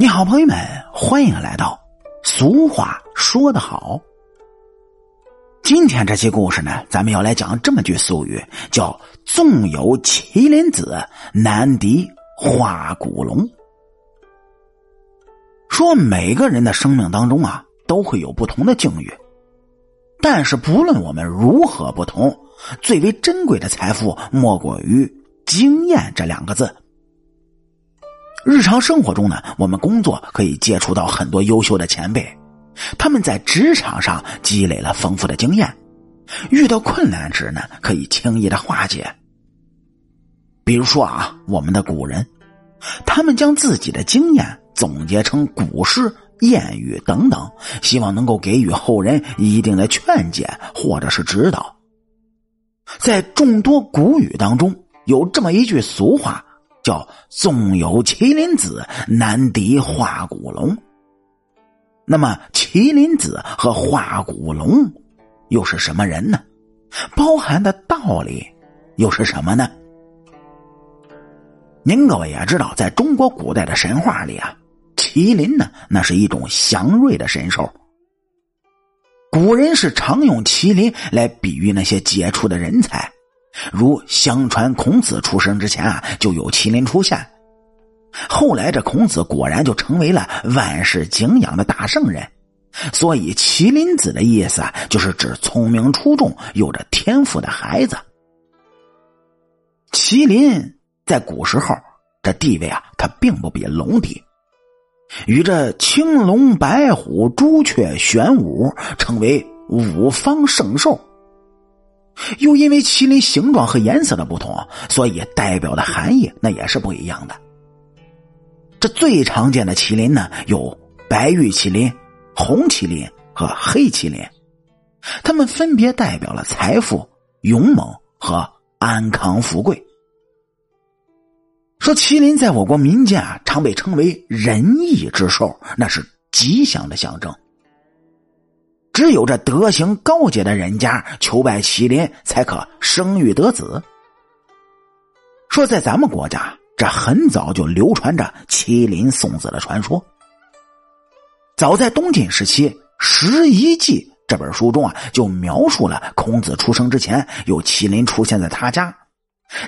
你好，朋友们，欢迎来到俗话说得好。今天这期故事呢，咱们要来讲这么句俗语，叫“纵有麒麟子，难敌化骨龙”。说每个人的生命当中啊，都会有不同的境遇，但是不论我们如何不同，最为珍贵的财富莫过于经验这两个字。日常生活中呢，我们工作可以接触到很多优秀的前辈，他们在职场上积累了丰富的经验，遇到困难时呢，可以轻易的化解。比如说啊，我们的古人，他们将自己的经验总结成古诗、谚语等等，希望能够给予后人一定的劝解或者是指导。在众多古语当中，有这么一句俗话。叫纵有麒麟子，难敌化骨龙。那么，麒麟子和化骨龙又是什么人呢？包含的道理又是什么呢？您各位也知道，在中国古代的神话里啊，麒麟呢，那是一种祥瑞的神兽。古人是常用麒麟来比喻那些杰出的人才。如相传，孔子出生之前啊，就有麒麟出现。后来这孔子果然就成为了万世敬仰的大圣人，所以麒麟子的意思啊，就是指聪明出众、有着天赋的孩子。麒麟在古时候这地位啊，它并不比龙低，与这青龙、白虎、朱雀、玄武成为五方圣兽。又因为麒麟形状和颜色的不同，所以代表的含义那也是不一样的。这最常见的麒麟呢，有白玉麒麟、红麒麟和黑麒麟，它们分别代表了财富、勇猛和安康富贵。说麒麟在我国民间啊，常被称为仁义之兽，那是吉祥的象征。只有这德行高洁的人家求拜麒麟，才可生育得子。说在咱们国家，这很早就流传着麒麟送子的传说。早在东晋时期，《十一记》这本书中啊，就描述了孔子出生之前有麒麟出现在他家。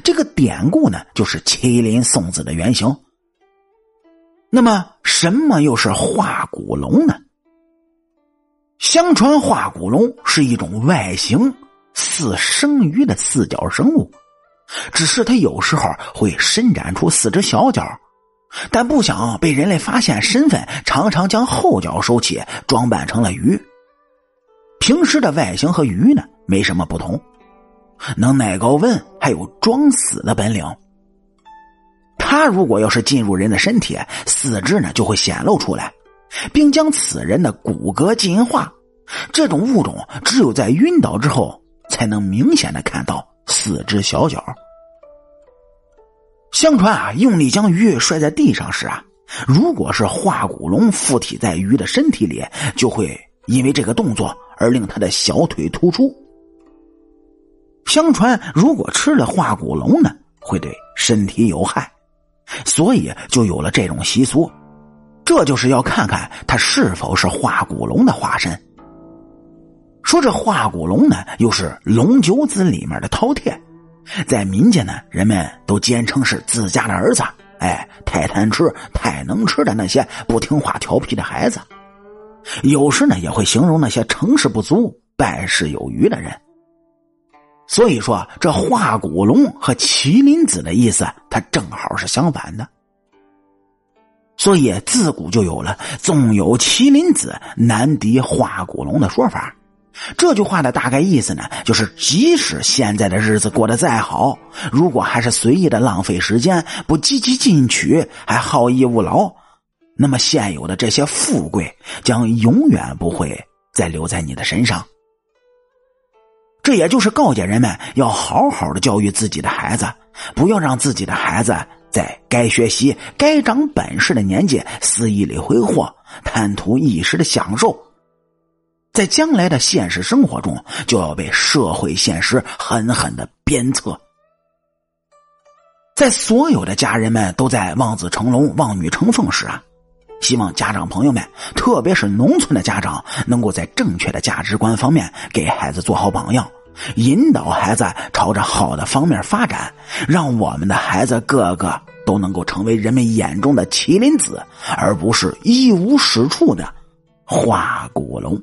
这个典故呢，就是麒麟送子的原型。那么，什么又是化骨龙呢？相传化骨龙是一种外形似生鱼的四脚生物，只是它有时候会伸展出四只小脚，但不想被人类发现身份，常常将后脚收起，装扮成了鱼。平时的外形和鱼呢没什么不同，能耐高温，还有装死的本领。它如果要是进入人的身体，四肢呢就会显露出来。并将此人的骨骼进化，这种物种只有在晕倒之后才能明显的看到四只小脚。相传啊，用力将鱼摔在地上时啊，如果是化骨龙附体在鱼的身体里，就会因为这个动作而令他的小腿突出。相传，如果吃了化骨龙呢，会对身体有害，所以就有了这种习俗。这就是要看看他是否是化骨龙的化身。说这化骨龙呢，又是龙九子里面的饕餮，在民间呢，人们都坚称是自家的儿子。哎，太贪吃、太能吃的那些不听话、调皮的孩子，有时呢也会形容那些成事不足、败事有余的人。所以说，这化骨龙和麒麟子的意思，它正好是相反的。所以自古就有了“纵有麒麟子，难敌化骨龙”的说法。这句话的大概意思呢，就是即使现在的日子过得再好，如果还是随意的浪费时间，不积极进取，还好逸恶劳，那么现有的这些富贵将永远不会再留在你的身上。这也就是告诫人们要好好的教育自己的孩子，不要让自己的孩子。在该学习、该长本事的年纪肆意里挥霍，贪图一时的享受，在将来的现实生活中就要被社会现实狠狠的鞭策。在所有的家人们都在望子成龙、望女成凤时啊，希望家长朋友们，特别是农村的家长，能够在正确的价值观方面给孩子做好榜样，引导孩子朝着好的方面发展，让我们的孩子个个都能够成为人们眼中的麒麟子，而不是一无是处的花骨龙。